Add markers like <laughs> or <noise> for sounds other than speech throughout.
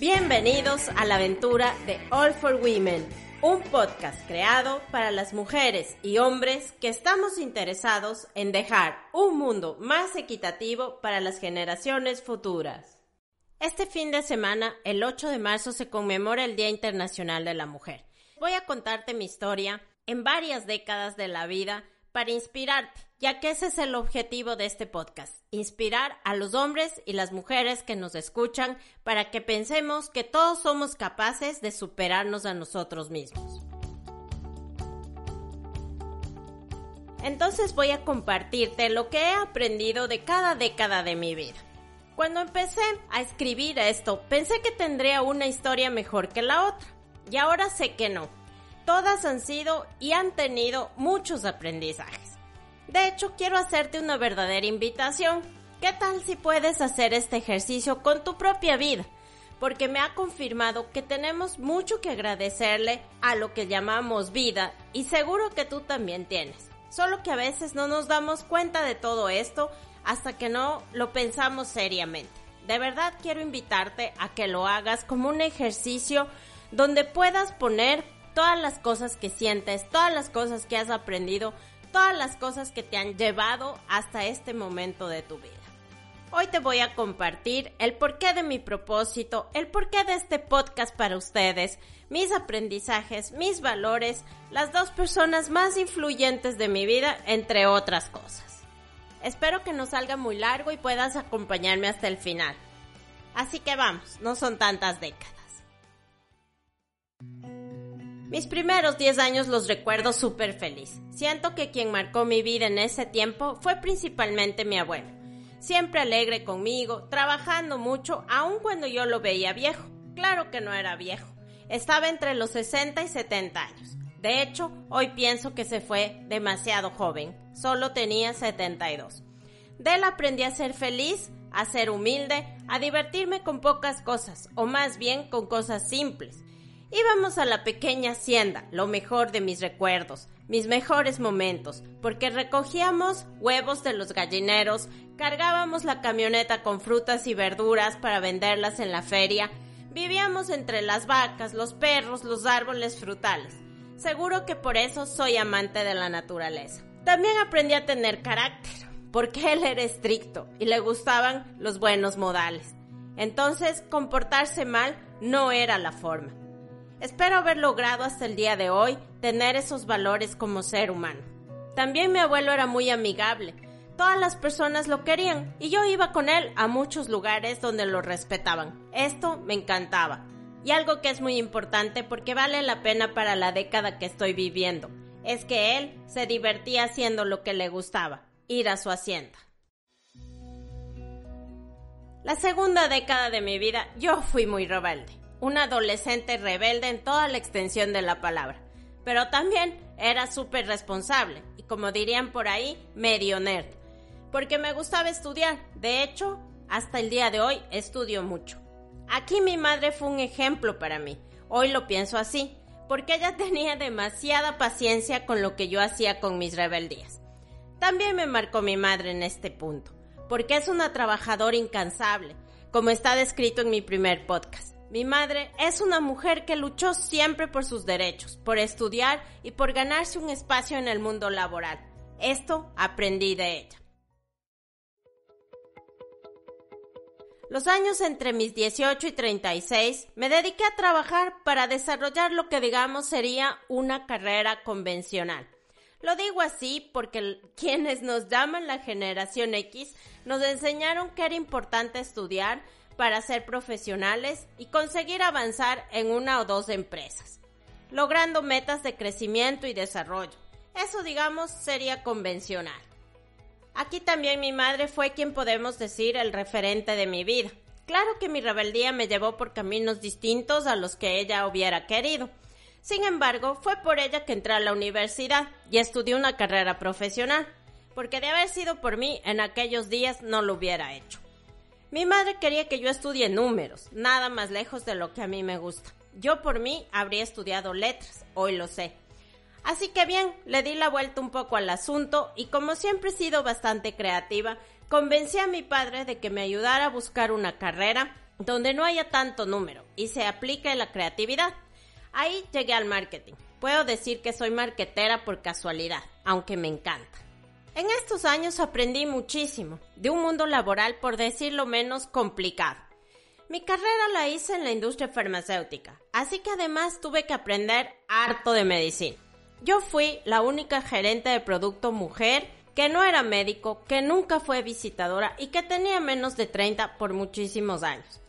Bienvenidos a la aventura de All for Women, un podcast creado para las mujeres y hombres que estamos interesados en dejar un mundo más equitativo para las generaciones futuras. Este fin de semana, el 8 de marzo, se conmemora el Día Internacional de la Mujer. Voy a contarte mi historia en varias décadas de la vida para inspirarte, ya que ese es el objetivo de este podcast, inspirar a los hombres y las mujeres que nos escuchan para que pensemos que todos somos capaces de superarnos a nosotros mismos. Entonces voy a compartirte lo que he aprendido de cada década de mi vida. Cuando empecé a escribir esto, pensé que tendría una historia mejor que la otra, y ahora sé que no Todas han sido y han tenido muchos aprendizajes. De hecho, quiero hacerte una verdadera invitación. ¿Qué tal si puedes hacer este ejercicio con tu propia vida? Porque me ha confirmado que tenemos mucho que agradecerle a lo que llamamos vida y seguro que tú también tienes. Solo que a veces no nos damos cuenta de todo esto hasta que no lo pensamos seriamente. De verdad quiero invitarte a que lo hagas como un ejercicio donde puedas poner todas las cosas que sientes, todas las cosas que has aprendido, todas las cosas que te han llevado hasta este momento de tu vida. Hoy te voy a compartir el porqué de mi propósito, el porqué de este podcast para ustedes, mis aprendizajes, mis valores, las dos personas más influyentes de mi vida, entre otras cosas. Espero que no salga muy largo y puedas acompañarme hasta el final. Así que vamos, no son tantas décadas. Mis primeros 10 años los recuerdo súper feliz. Siento que quien marcó mi vida en ese tiempo fue principalmente mi abuelo. Siempre alegre conmigo, trabajando mucho, aun cuando yo lo veía viejo. Claro que no era viejo. Estaba entre los 60 y 70 años. De hecho, hoy pienso que se fue demasiado joven. Solo tenía 72. De él aprendí a ser feliz, a ser humilde, a divertirme con pocas cosas, o más bien con cosas simples Íbamos a la pequeña hacienda, lo mejor de mis recuerdos, mis mejores momentos, porque recogíamos huevos de los gallineros, cargábamos la camioneta con frutas y verduras para venderlas en la feria, vivíamos entre las vacas, los perros, los árboles frutales. Seguro que por eso soy amante de la naturaleza. También aprendí a tener carácter, porque él era estricto y le gustaban los buenos modales. Entonces, comportarse mal no era la forma. Espero haber logrado hasta el día de hoy tener esos valores como ser humano. También mi abuelo era muy amigable. Todas las personas lo querían y yo iba con él a muchos lugares donde lo respetaban. Esto me encantaba. Y algo que es muy importante porque vale la pena para la década que estoy viviendo, es que él se divertía haciendo lo que le gustaba, ir a su hacienda. La segunda década de mi vida yo fui muy rebelde una adolescente rebelde en toda la extensión de la palabra, pero también era súper responsable y como dirían por ahí, medio nerd, porque me gustaba estudiar, de hecho, hasta el día de hoy estudio mucho. Aquí mi madre fue un ejemplo para mí, hoy lo pienso así, porque ella <laughs> tenía demasiada paciencia con lo que yo hacía con mis rebeldías. También me marcó mi madre en este punto, porque es una trabajadora incansable, como está descrito en mi primer podcast. Mi madre es una mujer que luchó siempre por sus derechos, por estudiar y por ganarse un espacio en el mundo laboral. Esto aprendí de ella. Los años entre mis 18 y 36 me dediqué a trabajar para desarrollar lo que digamos sería una carrera convencional. Lo digo así porque <laughs> quienes nos llaman la generación X nos enseñaron que era importante estudiar, para ser profesionales y conseguir avanzar en una o dos empresas, logrando metas de crecimiento y desarrollo. Eso, digamos, sería convencional. Aquí también mi madre fue quien podemos decir el referente de mi vida. Claro que mi rebeldía me llevó por caminos distintos a los que ella hubiera querido. Sin embargo, fue por ella que entré a la universidad y estudié una carrera profesional, porque de haber sido por mí en aquellos días no lo hubiera hecho. Mi madre quería que yo estudie números, nada más lejos de lo que a mí me gusta. Yo por mí habría estudiado letras, hoy lo sé. Así que bien, le di la vuelta un poco al asunto y como siempre he sido bastante creativa, convencí a mi padre de que me ayudara a buscar una carrera donde no haya tanto número y se aplique la creatividad. Ahí llegué al marketing. Puedo decir que soy marketera por casualidad, aunque me encanta. En estos años aprendí muchísimo de un mundo laboral, por decirlo menos, complicado. Mi carrera la hice en la industria farmacéutica, así que además tuve que aprender harto de medicina. Yo fui la única gerente de producto mujer que no era médico, que nunca fue visitadora y que tenía menos de 30 por muchísimos años.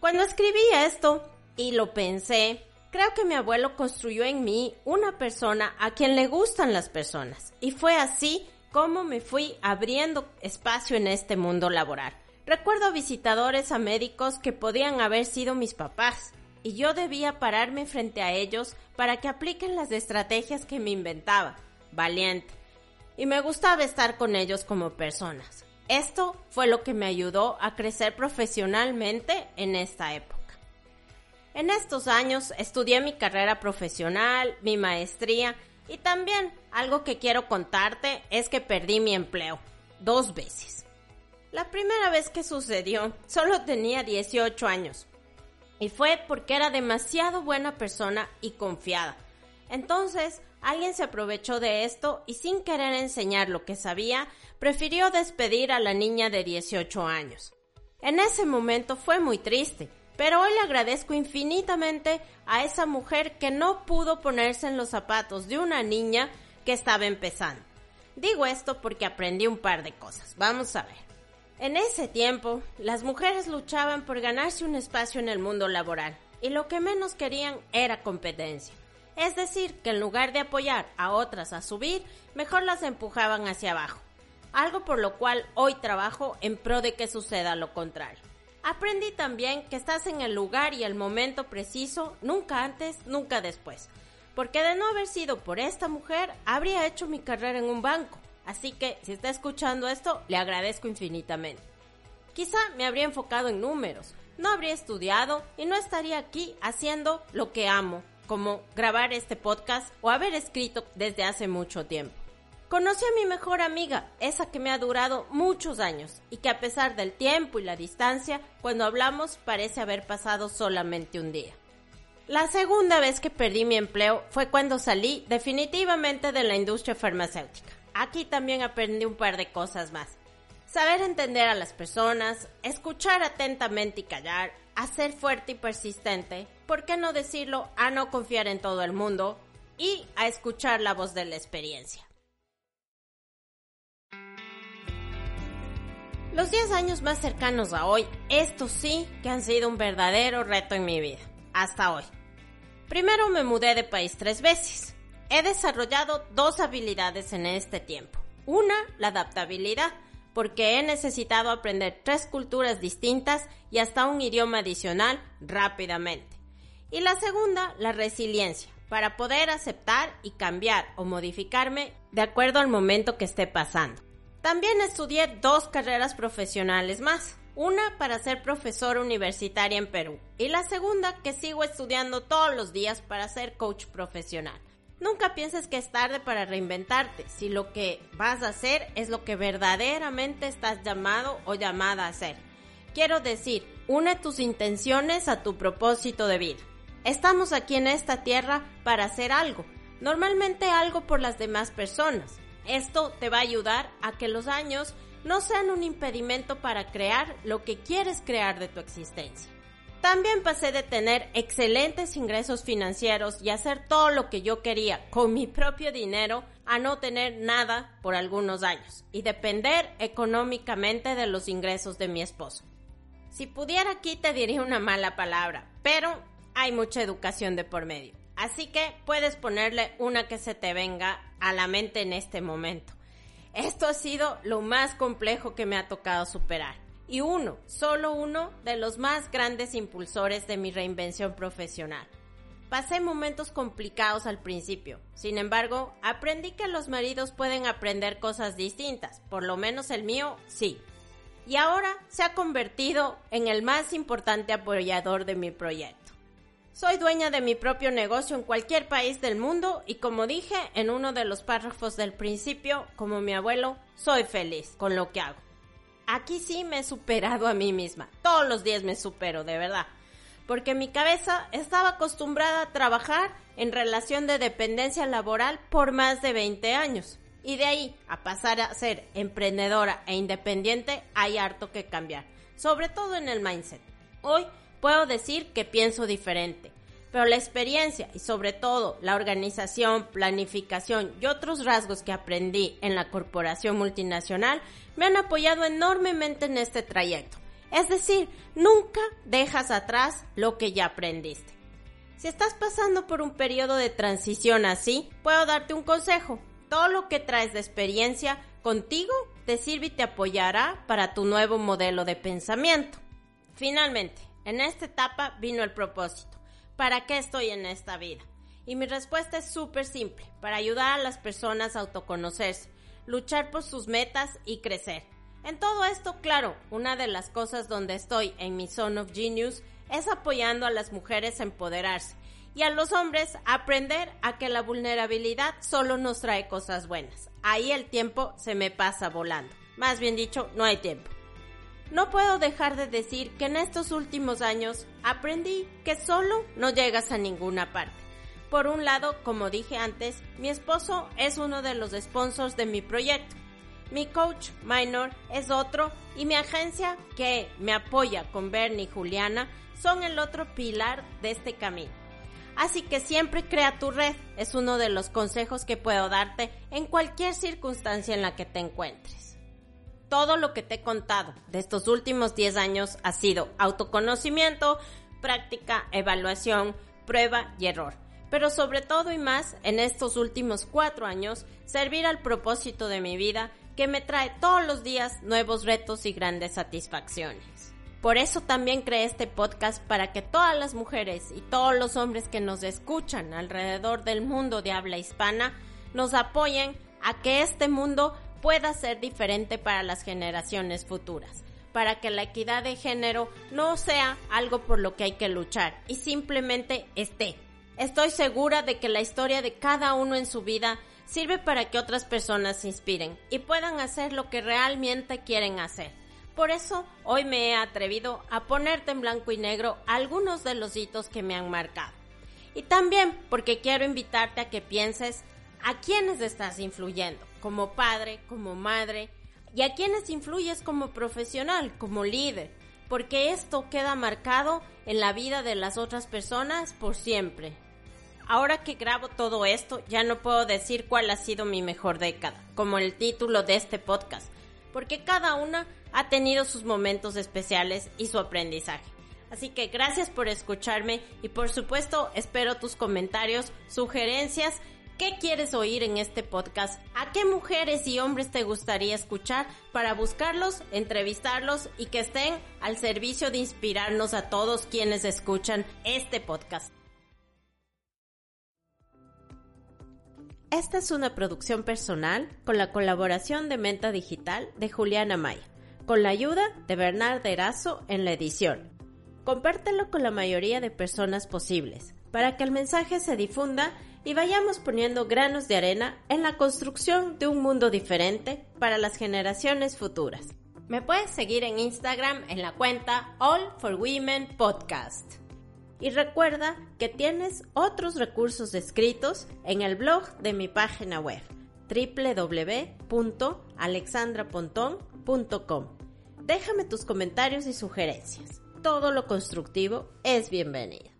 Cuando escribí esto y lo pensé, creo que mi abuelo construyó en mí una persona a quien le gustan las personas y fue así como me fui abriendo espacio en este mundo laboral. Recuerdo visitadores a médicos que podían haber sido mis papás y yo debía pararme frente a ellos para que apliquen las estrategias que me inventaba. Valiente y me gustaba estar con ellos como personas. Esto fue lo que me ayudó a crecer profesionalmente en esta época. En estos años estudié mi carrera profesional, mi maestría y también algo que quiero contarte es que perdí mi empleo dos veces. La primera vez que sucedió <laughs> solo tenía 18 años y fue porque era demasiado buena persona y confiada. Entonces Alguien se aprovechó de esto y sin querer enseñar lo que sabía, prefirió despedir a la niña de 18 años. En ese momento fue muy triste, pero hoy le agradezco infinitamente a esa mujer que no pudo ponerse en los zapatos de una niña que estaba empezando. Digo esto porque aprendí un par de cosas. Vamos a ver. En ese tiempo, las mujeres luchaban por ganarse un espacio en el mundo laboral y lo que menos querían era competencia. Es decir, que en lugar de apoyar a otras a subir, mejor las empujaban hacia abajo. Algo por lo cual hoy trabajo en pro de que suceda lo contrario. Aprendí también que estás en el lugar y el momento preciso, nunca antes, nunca después. Porque de no haber sido por esta mujer, habría hecho mi carrera en un banco. Así que, si está escuchando esto, le agradezco infinitamente. Quizá me habría enfocado en números, no habría estudiado y no estaría aquí haciendo lo que amo, como grabar este podcast o haber escrito desde hace mucho tiempo. Conocí a mi mejor amiga, esa que me ha durado muchos años y que a pesar del tiempo y la distancia, cuando hablamos parece haber pasado solamente un día. La segunda vez que perdí mi empleo fue cuando salí definitivamente de la industria farmacéutica. Aquí también aprendí un par de cosas más. Saber entender a las personas, escuchar atentamente y callar, a ser fuerte y persistente, ¿por qué no decirlo a no confiar en todo el mundo y a escuchar la voz de la experiencia? Los 10 años más cercanos a hoy, estos sí que han sido un verdadero reto en mi vida, hasta hoy. Primero me mudé de país tres veces. He desarrollado dos habilidades en este tiempo. Una, la adaptabilidad, porque he necesitado aprender tres culturas distintas y hasta un idioma adicional rápidamente. Y la segunda, la resiliencia, para poder aceptar y cambiar o modificarme de acuerdo al momento que esté pasando. También estudié dos carreras profesionales más, una para ser profesora universitaria en Perú y la segunda que sigo estudiando todos los días para ser coach profesional. Nunca pienses que es tarde para reinventarte si lo que vas a hacer es lo que verdaderamente estás llamado o llamada a hacer. Quiero decir, une tus intenciones a tu propósito de vida. Estamos aquí en esta tierra para hacer algo, normalmente algo por las demás personas. Esto te va a ayudar a que los años no sean un impedimento para crear lo que quieres crear de tu existencia. También pasé de tener excelentes ingresos financieros y hacer todo lo que yo quería con mi propio dinero a no tener nada por algunos años y depender económicamente de los ingresos de mi esposo. Si pudiera aquí te diría una mala palabra, pero hay mucha educación de por medio. Así que puedes ponerle una que se te venga a la mente en este momento. Esto ha sido lo más complejo que me ha tocado superar y uno, solo uno, de los más grandes impulsores de mi reinvención profesional. Pasé momentos complicados al principio, sin embargo, aprendí que los maridos pueden aprender cosas distintas, por lo menos el mío sí. Y ahora se ha convertido en el más importante apoyador de mi proyecto. Soy dueña de mi propio negocio en cualquier país del mundo y como dije en uno de los párrafos del principio, como mi abuelo, soy feliz con lo que hago. aquí sí me he superado a mí misma. Todos los días me supero, de verdad. Porque mi cabeza estaba acostumbrada a trabajar en relación de dependencia laboral por más de 20 años. Y de ahí a pasar a ser emprendedora e independiente hay harto que cambiar, sobre todo en el mindset. Hoy puedo decir que pienso diferente, pero la experiencia y sobre todo la organización, planificación y otros rasgos que aprendí en la corporación multinacional me han apoyado enormemente en este trayecto. Es decir, nunca dejas atrás lo que ya aprendiste. Si estás pasando por un periodo de transición así, puedo darte un consejo todo lo que traes de experiencia contigo te sirve y te apoyará para tu nuevo modelo de pensamiento. Finalmente, en esta etapa vino el propósito. ¿Para qué estoy en esta vida? Y mi respuesta es súper simple, para ayudar a las personas a autoconocerse, luchar por sus metas y crecer. En todo esto, claro, una de las cosas donde estoy en mi Zone of Genius es apoyando a las mujeres a empoderarse y a los hombres aprender a que la vulnerabilidad solo nos trae cosas buenas. Ahí el tiempo se me pasa volando. Más bien dicho, no hay tiempo. No puedo dejar de decir que en estos últimos años aprendí que solo no llegas a ninguna parte. Por un lado, como dije antes, mi esposo es uno de los sponsors de mi proyecto. Mi coach minor es otro y mi agencia que me apoya con Bernie y Juliana son el otro pilar de este camino. Así que siempre crea tu red, es uno de los consejos que puedo darte en cualquier circunstancia en la que te encuentres. Todo lo que te he contado de estos últimos 10 años ha sido autoconocimiento, práctica, evaluación, prueba y error. Pero sobre todo y más, en estos últimos 4 años, servir al propósito de mi vida que me trae todos los días nuevos retos y grandes satisfacciones. Por eso también creé este podcast para que todas las mujeres y todos los hombres que nos escuchan alrededor del mundo de habla hispana nos apoyen a que este mundo pueda ser diferente para las generaciones futuras, para que la equidad de género no sea algo por lo que hay que luchar y simplemente esté. Estoy segura de que la historia de cada uno en su vida sirve para que otras personas se inspiren y puedan hacer lo que realmente quieren hacer por eso hoy me he atrevido a ponerte en blanco y negro algunos de los hitos que me han marcado. Y también porque quiero invitarte a que pienses a quiénes estás influyendo, como padre, como madre, y a quiénes influyes como profesional, como líder, porque esto queda marcado en la vida de las otras personas por siempre. Ahora que grabo todo esto, ya no puedo decir cuál ha sido mi mejor década, como el título de este podcast, porque cada una ha tenido sus momentos especiales y su aprendizaje. Así que gracias por escucharme y por supuesto espero tus comentarios, sugerencias, qué quieres oír en este podcast, a qué mujeres y hombres te gustaría escuchar para buscarlos, entrevistarlos y que estén al servicio de inspirarnos a todos quienes escuchan este podcast. Esta es una producción personal con la colaboración de Menta Digital de Juliana Maya con la ayuda de Bernard Erazo en la edición. Compártelo con la mayoría de personas posibles, para que el mensaje se difunda y vayamos poniendo granos de arena en la construcción de un mundo diferente para las generaciones futuras. Me puedes seguir en Instagram en la cuenta All for Women Podcast. Y recuerda que tienes otros recursos escritos en el blog de mi página web www.alexandrapontón.com. Déjame tus comentarios y sugerencias. Todo lo constructivo es bienvenido.